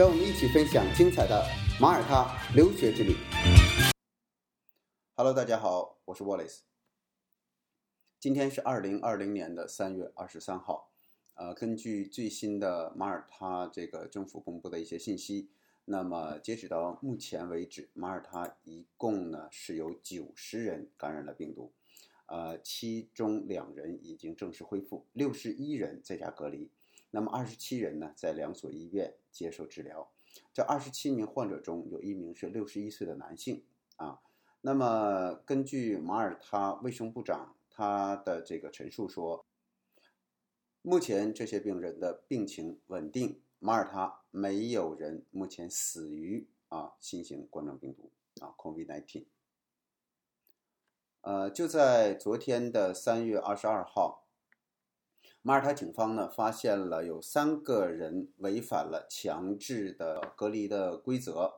让我们一起分享精彩的马耳他留学之旅。Hello，大家好，我是 Wallace。今天是二零二零年的三月二十三号，呃，根据最新的马耳他这个政府公布的一些信息，那么截止到目前为止，马耳他一共呢是有九十人感染了病毒。呃，其中两人已经正式恢复，六十一人在家隔离，那么二十七人呢在两所医院接受治疗。这二十七名患者中有一名是六十一岁的男性啊。那么根据马耳他卫生部长他的这个陈述说，目前这些病人的病情稳定，马耳他没有人目前死于啊新型冠状病毒啊 COVID-19。呃，就在昨天的三月二十二号，马耳他警方呢发现了有三个人违反了强制的隔离的规则，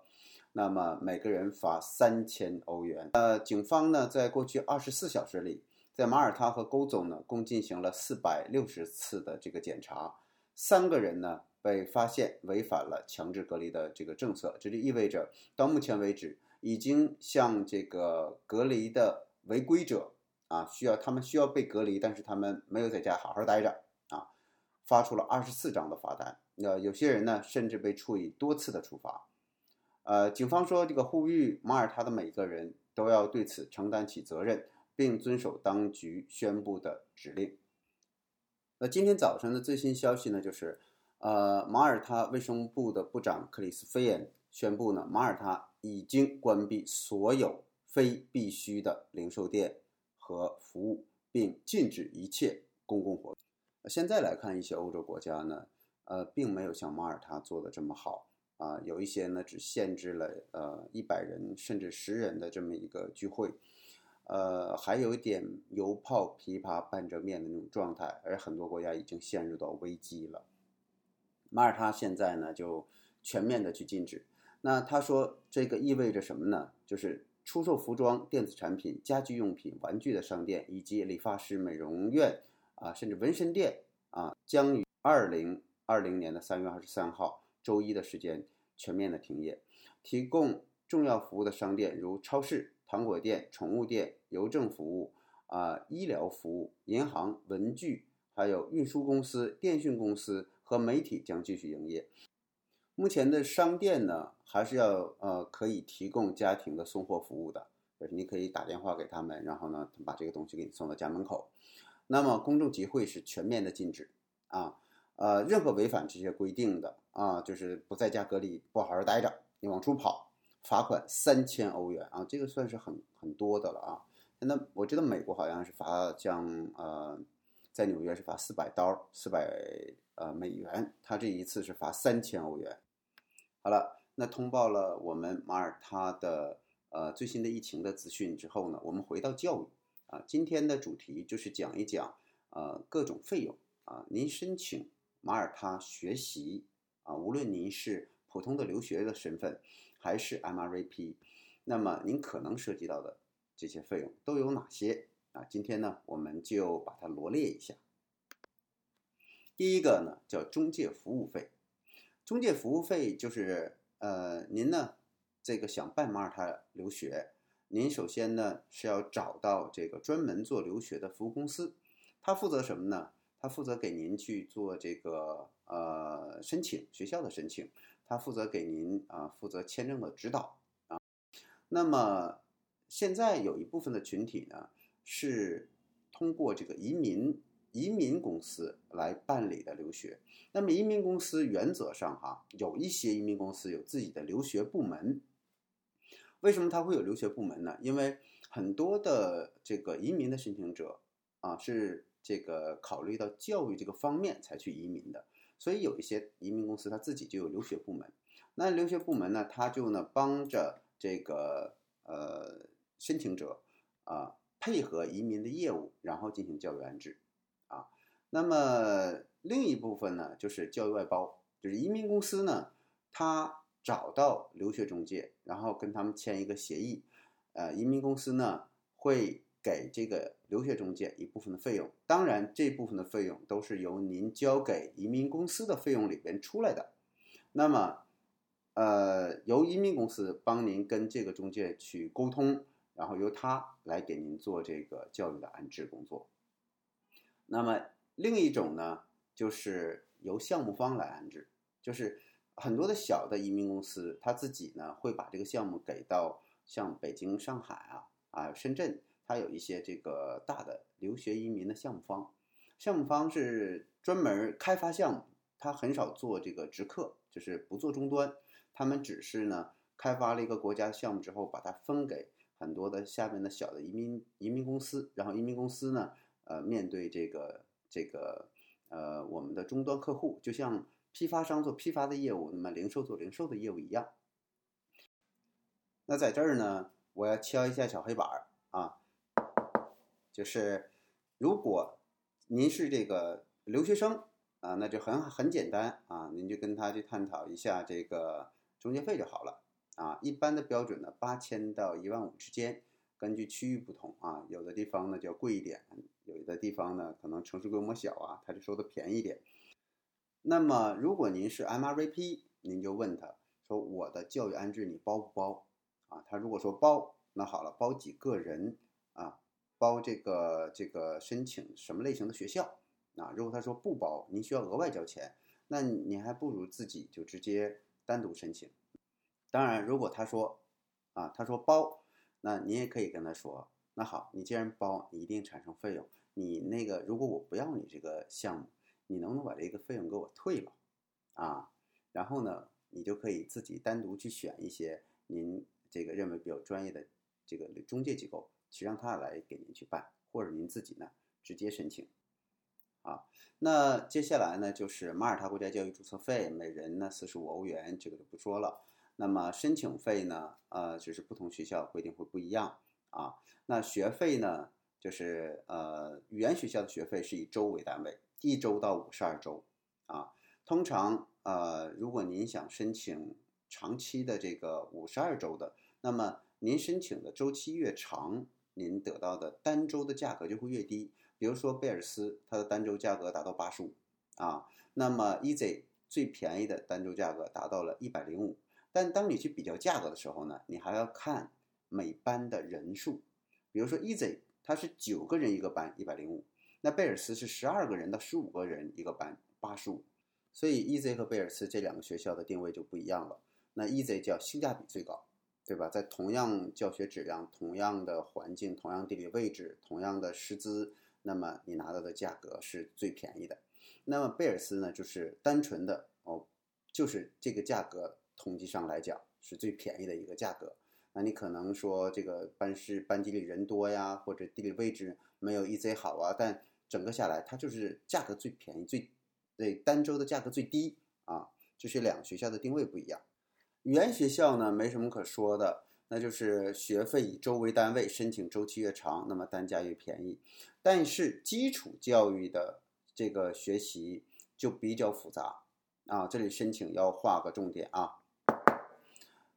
那么每个人罚三千欧元。呃，警方呢在过去二十四小时里，在马耳他和沟总呢共进行了四百六十次的这个检查，三个人呢被发现违反了强制隔离的这个政策，这就意味着到目前为止已经向这个隔离的。违规者啊，需要他们需要被隔离，但是他们没有在家好好待着啊，发出了二十四张的罚单。那有些人呢，甚至被处以多次的处罚。呃，警方说，这个呼吁马耳他的每个人都要对此承担起责任，并遵守当局宣布的指令。那今天早晨的最新消息呢，就是呃，马耳他卫生部的部长克里斯菲恩宣布呢，马耳他已经关闭所有。非必须的零售店和服务，并禁止一切公共活动。现在来看，一些欧洲国家呢，呃，并没有像马耳他做的这么好啊。有一些呢，只限制了呃一百人甚至十人的这么一个聚会，呃，还有一点油泡琵琶半遮面的那种状态。而很多国家已经陷入到危机了。马耳他现在呢，就全面的去禁止。那他说，这个意味着什么呢？就是。出售服装、电子产品、家居用品、玩具的商店，以及理发师、美容院啊，甚至纹身店啊，将于二零二零年的三月二十三号周一的时间全面的停业。提供重要服务的商店，如超市、糖果店、宠物店、邮政服务啊、医疗服务、银行、文具，还有运输公司、电讯公司和媒体将继续营业。目前的商店呢，还是要呃可以提供家庭的送货服务的，就是你可以打电话给他们，然后呢他把这个东西给你送到家门口。那么公众集会是全面的禁止啊，呃，任何违反这些规定的啊，就是不在家隔离，不好好待着，你往出跑，罚款三千欧元啊，这个算是很很多的了啊。那我知道美国好像是罚像呃，在纽约是罚四百刀，四百。呃，美元，他这一次是罚三千欧元。好了，那通报了我们马耳他的呃最新的疫情的资讯之后呢，我们回到教育啊，今天的主题就是讲一讲呃各种费用啊，您申请马耳他学习啊，无论您是普通的留学的身份还是 MRVP，那么您可能涉及到的这些费用都有哪些啊？今天呢，我们就把它罗列一下。第一个呢叫中介服务费，中介服务费就是呃您呢这个想办马耳他留学，您首先呢是要找到这个专门做留学的服务公司，他负责什么呢？他负责给您去做这个呃申请学校的申请，他负责给您啊负责签证的指导啊。那么现在有一部分的群体呢是通过这个移民。移民公司来办理的留学，那么移民公司原则上哈，有一些移民公司有自己的留学部门。为什么它会有留学部门呢？因为很多的这个移民的申请者啊，是这个考虑到教育这个方面才去移民的，所以有一些移民公司他自己就有留学部门。那留学部门呢，他就呢帮着这个呃申请者啊配合移民的业务，然后进行教育安置啊。那么另一部分呢，就是教育外包，就是移民公司呢，他找到留学中介，然后跟他们签一个协议，呃，移民公司呢会给这个留学中介一部分的费用，当然这部分的费用都是由您交给移民公司的费用里边出来的，那么。呃，由移民公司帮您跟这个中介去沟通，然后由他来给您做这个教育的安置工作。那么另一种呢，就是由项目方来安置，就是很多的小的移民公司，他自己呢会把这个项目给到像北京、上海啊啊深圳，它有一些这个大的留学移民的项目方，项目方是专门开发项目，他很少做这个直客，就是不做终端。他们只是呢开发了一个国家项目之后，把它分给很多的下面的小的移民移民公司，然后移民公司呢，呃，面对这个这个呃我们的终端客户，就像批发商做批发的业务，那么零售做零售的业务一样。那在这儿呢，我要敲一下小黑板儿啊，就是如果您是这个留学生啊，那就很很简单啊，您就跟他去探讨一下这个。中介费就好了啊，一般的标准呢，八千到一万五之间，根据区域不同啊，有的地方呢就要贵一点，有的地方呢可能城市规模小啊，他就收的便宜一点。那么如果您是 MRVP，您就问他说我的教育安置你包不包啊？他如果说包，那好了，包几个人啊？包这个这个申请什么类型的学校啊？如果他说不包，您需要额外交钱，那你还不如自己就直接。单独申请，当然，如果他说，啊，他说包，那你也可以跟他说，那好，你既然包，你一定产生费用，你那个如果我不要你这个项目，你能不能把这个费用给我退了，啊，然后呢，你就可以自己单独去选一些您这个认为比较专业的这个中介机构，去让他来给您去办，或者您自己呢直接申请。啊，那接下来呢，就是马耳他国家教育注册费，每人呢四十五欧元，这个就不说了。那么申请费呢，呃，就是不同学校规定会不一样啊。那学费呢，就是呃，语言学校的学费是以周为单位，一周到五十二周啊。通常呃，如果您想申请长期的这个五十二周的，那么您申请的周期越长，您得到的单周的价格就会越低。比如说贝尔斯，它的单周价格达到八十五啊，那么 EZ 最便宜的单周价格达到了一百零五。但当你去比较价格的时候呢，你还要看每班的人数。比如说 EZ 它是九个人一个班，一百零五，那贝尔斯是十二个人到十五个人一个班，八十五。所以 EZ 和贝尔斯这两个学校的定位就不一样了。那 EZ 叫性价比最高，对吧？在同样教学质量、同样的环境、同样地理位置、同样的师资。那么你拿到的价格是最便宜的，那么贝尔斯呢，就是单纯的哦，就是这个价格统计上来讲是最便宜的一个价格。那你可能说这个班是班级里人多呀，或者地理位置没有 EZ 好啊，但整个下来它就是价格最便宜，最对单周的价格最低啊，就是两个学校的定位不一样。语言学校呢没什么可说的。那就是学费以周为单位，申请周期越长，那么单价越便宜。但是基础教育的这个学习就比较复杂啊，这里申请要画个重点啊。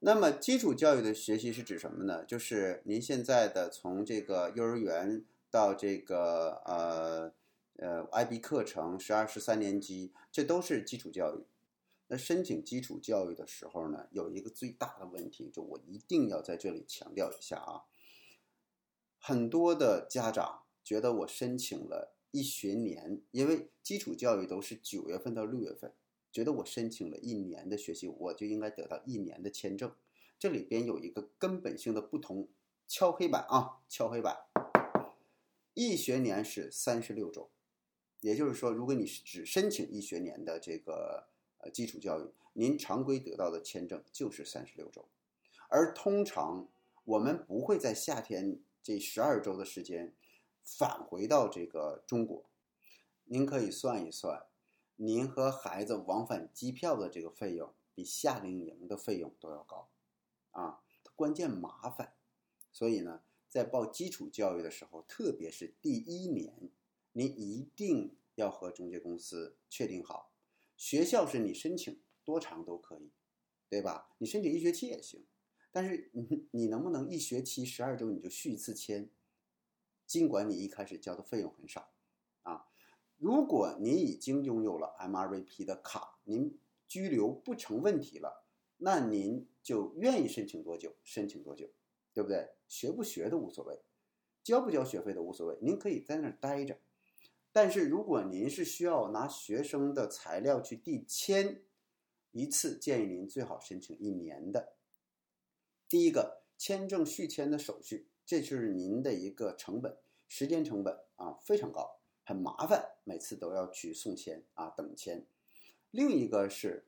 那么基础教育的学习是指什么呢？就是您现在的从这个幼儿园到这个呃呃 IB 课程，十二、十三年级，这都是基础教育。那申请基础教育的时候呢，有一个最大的问题，就我一定要在这里强调一下啊。很多的家长觉得我申请了一学年，因为基础教育都是九月份到六月份，觉得我申请了一年的学习，我就应该得到一年的签证。这里边有一个根本性的不同，敲黑板啊，敲黑板。一学年是三十六周，也就是说，如果你是只申请一学年的这个呃。基础教育，您常规得到的签证就是三十六周，而通常我们不会在夏天这十二周的时间返回到这个中国。您可以算一算，您和孩子往返机票的这个费用比夏令营的费用都要高，啊，关键麻烦，所以呢，在报基础教育的时候，特别是第一年，您一定要和中介公司确定好，学校是你申请多长都可以，对吧？你申请一学期也行，但是你你能不能一学期十二周你就续一次签？尽管你一开始交的费用很少，如果您已经拥有了 MRVP 的卡，您。居留不成问题了，那您就愿意申请多久申请多久，对不对？学不学都无所谓，交不交学费都无所谓，您可以在那儿待着。但是如果您是需要拿学生的材料去递签，一次建议您最好申请一年的。第一个，签证续签的手续，这就是您的一个成本，时间成本啊非常高，很麻烦，每次都要去送签啊等签。另一个是，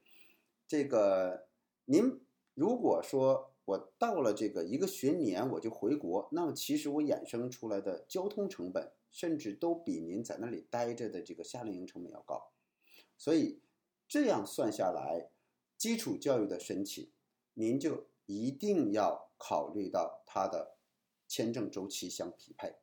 这个您如果说我到了这个一个学年我就回国，那么其实我衍生出来的交通成本，甚至都比您在那里待着的这个夏令营成本要高。所以这样算下来，基础教育的申请，您就一定要考虑到它的签证周期相匹配。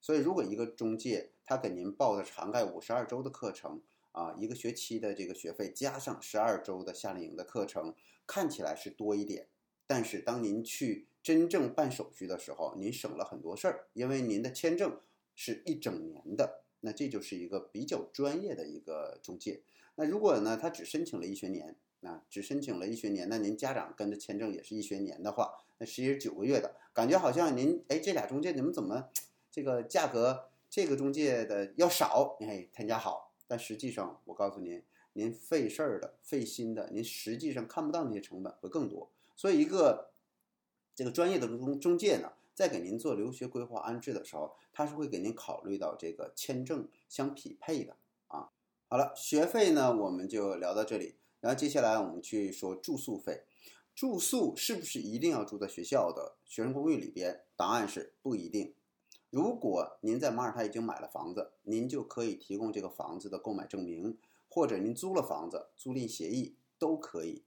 所以如果一个中介他给您报的涵盖五十二周的课程，啊，一个学期的这个学费加上十二周的夏令营的课程，看起来是多一点，但是当您去真正办手续的时候，您省了很多事儿，因为您的签证是一整年的，那这就是一个比较专业的一个中介。那如果呢，他只申请了一学年，那，只申请了一学年，那您家长跟着签证也是一学年的话，那实际是九个月的，感觉好像您哎，这俩中介你们怎么这个价格这个中介的要少？哎，他家好。但实际上，我告诉您，您费事儿的、费心的，您实际上看不到那些成本会更多。所以，一个这个专业的中中介呢，在给您做留学规划安置的时候，他是会给您考虑到这个签证相匹配的啊。好了，学费呢，我们就聊到这里。然后接下来我们去说住宿费，住宿是不是一定要住在学校的学生公寓里边？答案是不一定。如果您在马耳他已经买了房子，您就可以提供这个房子的购买证明，或者您租了房子，租赁协议都可以。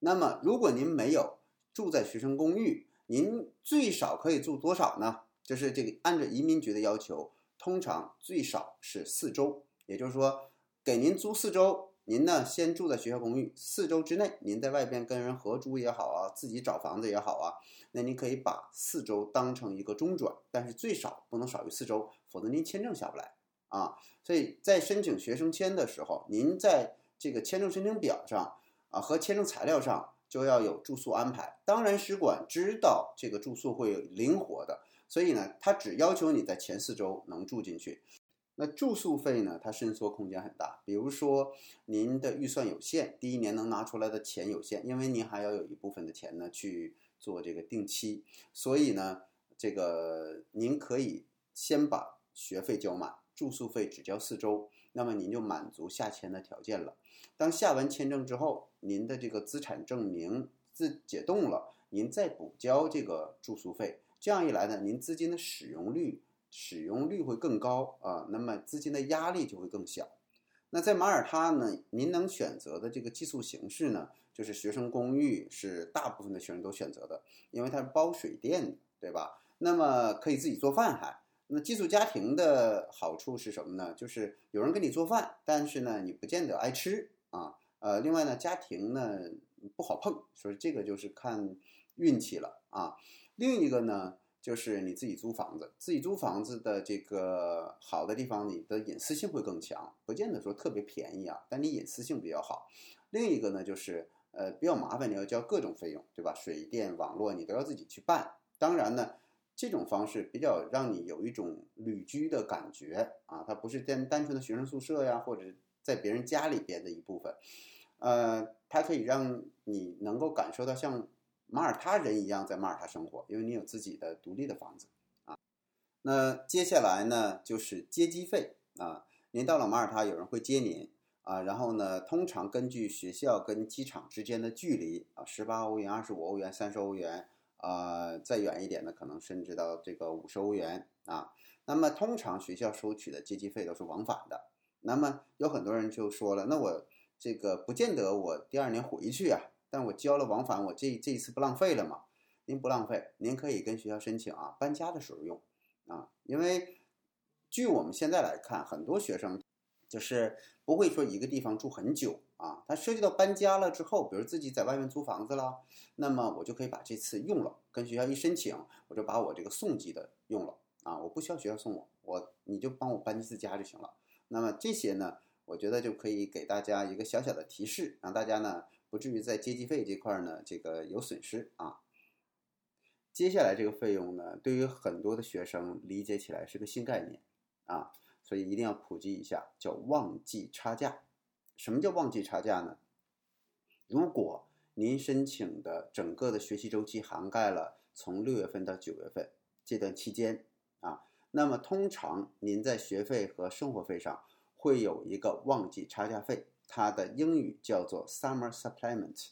那么，如果您没有住在学生公寓，您最少可以住多少呢？就是这个按照移民局的要求，通常最少是四周，也就是说，给您租四周。您呢，先住在学校公寓四周之内，您在外边跟人合租也好啊，自己找房子也好啊，那您可以把四周当成一个中转，但是最少不能少于四周，否则您签证下不来啊。所以在申请学生签的时候，您在这个签证申请表上啊和签证材料上就要有住宿安排。当然，使馆知道这个住宿会灵活的，所以呢，他只要求你在前四周能住进去。那住宿费呢？它伸缩空间很大。比如说，您的预算有限，第一年能拿出来的钱有限，因为您还要有一部分的钱呢去做这个定期，所以呢，这个您可以先把学费交满，住宿费只交四周，那么您就满足下签的条件了。当下完签证之后，您的这个资产证明自解冻了，您再补交这个住宿费，这样一来呢，您资金的使用率。使用率会更高啊，那么资金的压力就会更小。那在马耳他呢，您能选择的这个寄宿形式呢，就是学生公寓，是大部分的学生都选择的，因为它是包水电的，对吧？那么可以自己做饭还。那寄宿家庭的好处是什么呢？就是有人给你做饭，但是呢，你不见得爱吃啊。呃，另外呢，家庭呢不好碰，所以这个就是看运气了啊。另一个呢。就是你自己租房子，自己租房子的这个好的地方，你的隐私性会更强，不见得说特别便宜啊，但你隐私性比较好。另一个呢，就是呃比较麻烦，你要交各种费用，对吧？水电网络你都要自己去办。当然呢，这种方式比较让你有一种旅居的感觉啊，它不是单单纯的学生宿舍呀，或者在别人家里边的一部分，呃，它可以让你能够感受到像。马耳他人一样在马耳他生活，因为你有自己的独立的房子啊。那接下来呢，就是接机费啊。您到了马耳他，有人会接您啊。然后呢，通常根据学校跟机场之间的距离啊，十八欧元、二十五欧元、三十欧元啊，再远一点的可能甚至到这个五十欧元啊。那么通常学校收取的接机费都是往返的。那么有很多人就说了，那我这个不见得我第二年回去啊。但我交了往返，我这这一次不浪费了吗？您不浪费，您可以跟学校申请啊，搬家的时候用啊，因为据我们现在来看，很多学生就是不会说一个地方住很久啊，他涉及到搬家了之后，比如自己在外面租房子了，那么我就可以把这次用了，跟学校一申请，我就把我这个送机的用了啊，我不需要学校送我，我你就帮我搬一次家就行了。那么这些呢，我觉得就可以给大家一个小小的提示，让大家呢不至于在接机费这块呢这个有损失啊。接下来这个费用呢，对于很多的学生理解起来是个新概念啊，所以一定要普及一下，叫旺季差价。什么叫旺季差价呢？如果您申请的整个的学习周期涵盖了从六月份到九月份这段期间啊，那么通常您在学费和生活费上会有一个旺季差价费，它的英语叫做 summer supplement。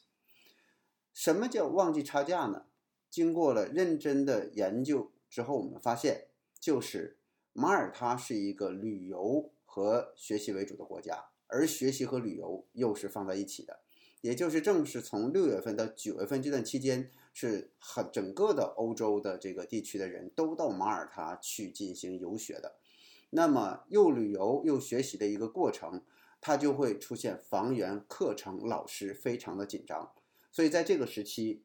什么叫旺季差价呢？经过了认真的研究之后，我们发现，就是马耳他是一个旅游和学习为主的国家，而学习和旅游又是放在一起的。也就是正是从六月份到九月份这段期间，是很整个的欧洲的这个地区的人都到马耳他去进行游学的。那么又旅游又学习的一个过程，它就会出现房源、课程、老师非常的紧张。所以在这个时期。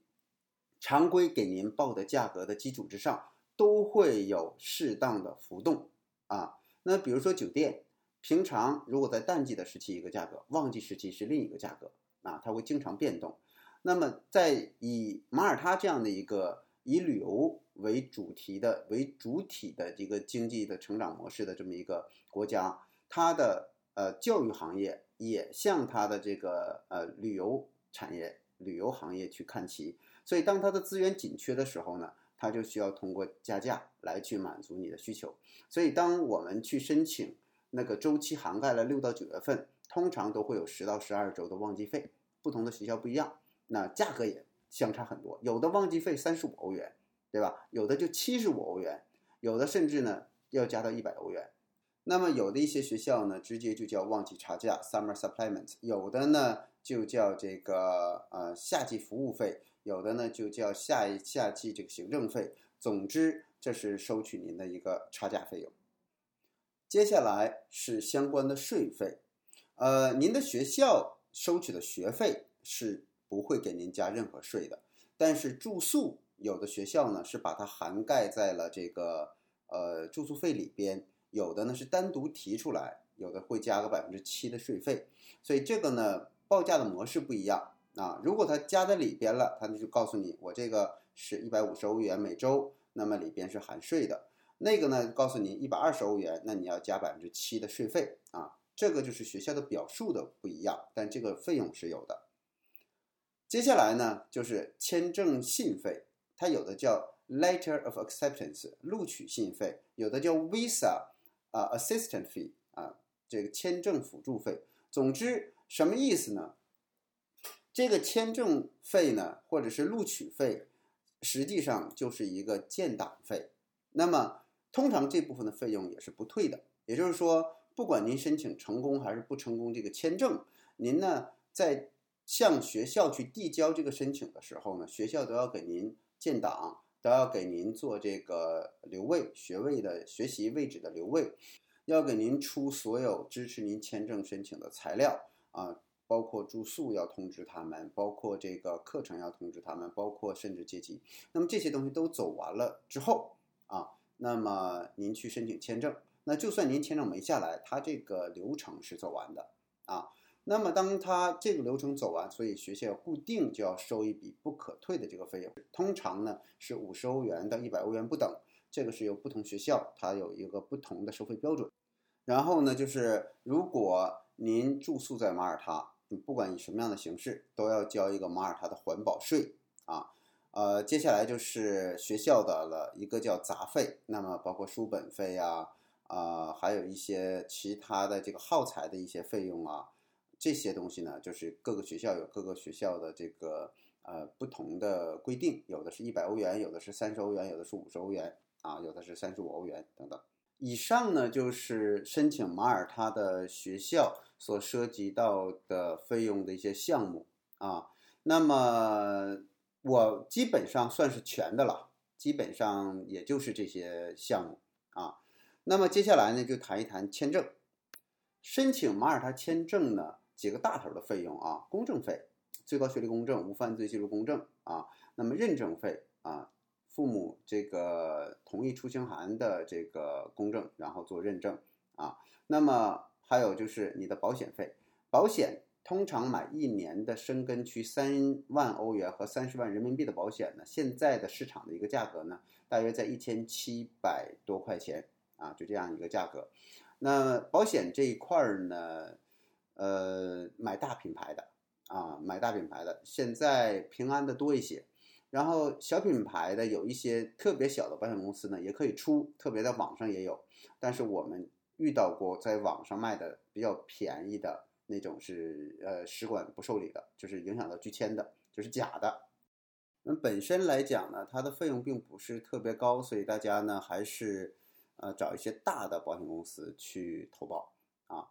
常规给您报的价格的基础之上，都会有适当的浮动啊。那比如说酒店，平常如果在淡季的时期一个价格，旺季时期是另一个价格啊，它会经常变动。那么在以马耳他这样的一个以旅游为主题的为主体的一个经济的成长模式的这么一个国家，它的呃教育行业也向它的这个呃旅游产业、旅游行业去看齐。所以，当它的资源紧缺的时候呢，它就需要通过加价来去满足你的需求。所以，当我们去申请那个周期涵盖了六到九月份，通常都会有十到十二周的旺季费。不同的学校不一样，那价格也相差很多。有的旺季费三十五欧元，对吧？有的就七十五欧元，有的甚至呢要加到一百欧元。那么，有的一些学校呢，直接就叫旺季差价 （summer supplement），有的呢就叫这个呃夏季服务费。有的呢就叫下一夏季这个行政费，总之这是收取您的一个差价费用。接下来是相关的税费，呃，您的学校收取的学费是不会给您加任何税的，但是住宿有的学校呢是把它涵盖在了这个呃住宿费里边，有的呢是单独提出来，有的会加个百分之七的税费，所以这个呢报价的模式不一样。啊，如果它加在里边了，它就告诉你，我这个是一百五十欧元每周，那么里边是含税的。那个呢，告诉你一百二十欧元，那你要加百分之七的税费啊。这个就是学校的表述的不一样，但这个费用是有的。接下来呢，就是签证信费，它有的叫 Letter of Acceptance 录取信费，有的叫 Visa 啊 Assistant Fee 啊这个签证辅助费。总之，什么意思呢？这个签证费呢，或者是录取费，实际上就是一个建档费。那么，通常这部分的费用也是不退的。也就是说，不管您申请成功还是不成功，这个签证，您呢在向学校去递交这个申请的时候呢，学校都要给您建档，都要给您做这个留位学位的学习位置的留位，要给您出所有支持您签证申请的材料啊。包括住宿要通知他们，包括这个课程要通知他们，包括甚至接机。那么这些东西都走完了之后啊，那么您去申请签证，那就算您签证没下来，他这个流程是走完的啊。那么当他这个流程走完，所以学校固定就要收一笔不可退的这个费用，通常呢是五十欧元到一百欧元不等。这个是由不同学校它有一个不同的收费标准。然后呢，就是如果您住宿在马耳他。你不管以什么样的形式，都要交一个马耳他的环保税啊。呃，接下来就是学校的了一个叫杂费，那么包括书本费呀，啊，还有一些其他的这个耗材的一些费用啊，这些东西呢，就是各个学校有各个学校的这个呃不同的规定，有的是一百欧元，有的是三十欧元，有的是五十欧元啊，有的是三十五欧元等等。以上呢就是申请马耳他的学校所涉及到的费用的一些项目啊。那么我基本上算是全的了，基本上也就是这些项目啊。那么接下来呢，就谈一谈签证。申请马耳他签证呢，几个大头的费用啊，公证费，最高学历公证、无犯罪记录公证啊。那么认证费啊，父母这个同意出行函的这个公证，然后做认证啊。那么还有就是你的保险费，保险。通常买一年的深根区三万欧元和三十万人民币的保险呢，现在的市场的一个价格呢，大约在一千七百多块钱啊，就这样一个价格。那保险这一块儿呢，呃，买大品牌的啊，买大品牌的，现在平安的多一些，然后小品牌的有一些特别小的保险公司呢，也可以出，特别在网上也有，但是我们遇到过在网上卖的比较便宜的。那种是呃使馆不受理的，就是影响到拒签的，就是假的。那本身来讲呢，它的费用并不是特别高，所以大家呢还是呃找一些大的保险公司去投保啊。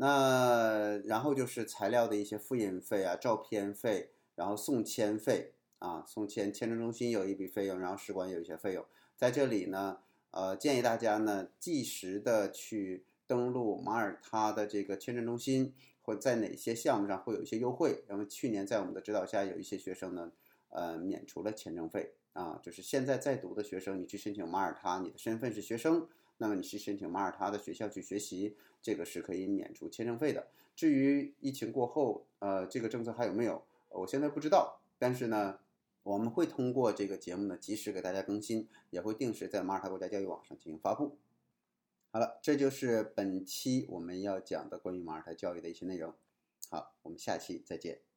那然后就是材料的一些复印费啊、照片费，然后送签费啊，送签签证中心有一笔费用，然后使馆有一些费用。在这里呢，呃，建议大家呢及时的去。登录马耳他的这个签证中心，或在哪些项目上会有一些优惠？那么去年在我们的指导下，有一些学生呢，呃，免除了签证费啊。就是现在在读的学生，你去申请马耳他，你的身份是学生，那么你去申请马耳他的学校去学习，这个是可以免除签证费的。至于疫情过后，呃，这个政策还有没有？我现在不知道。但是呢，我们会通过这个节目呢，及时给大家更新，也会定时在马耳他国家教育网上进行发布。好了，这就是本期我们要讲的关于马耳他教育的一些内容。好，我们下期再见。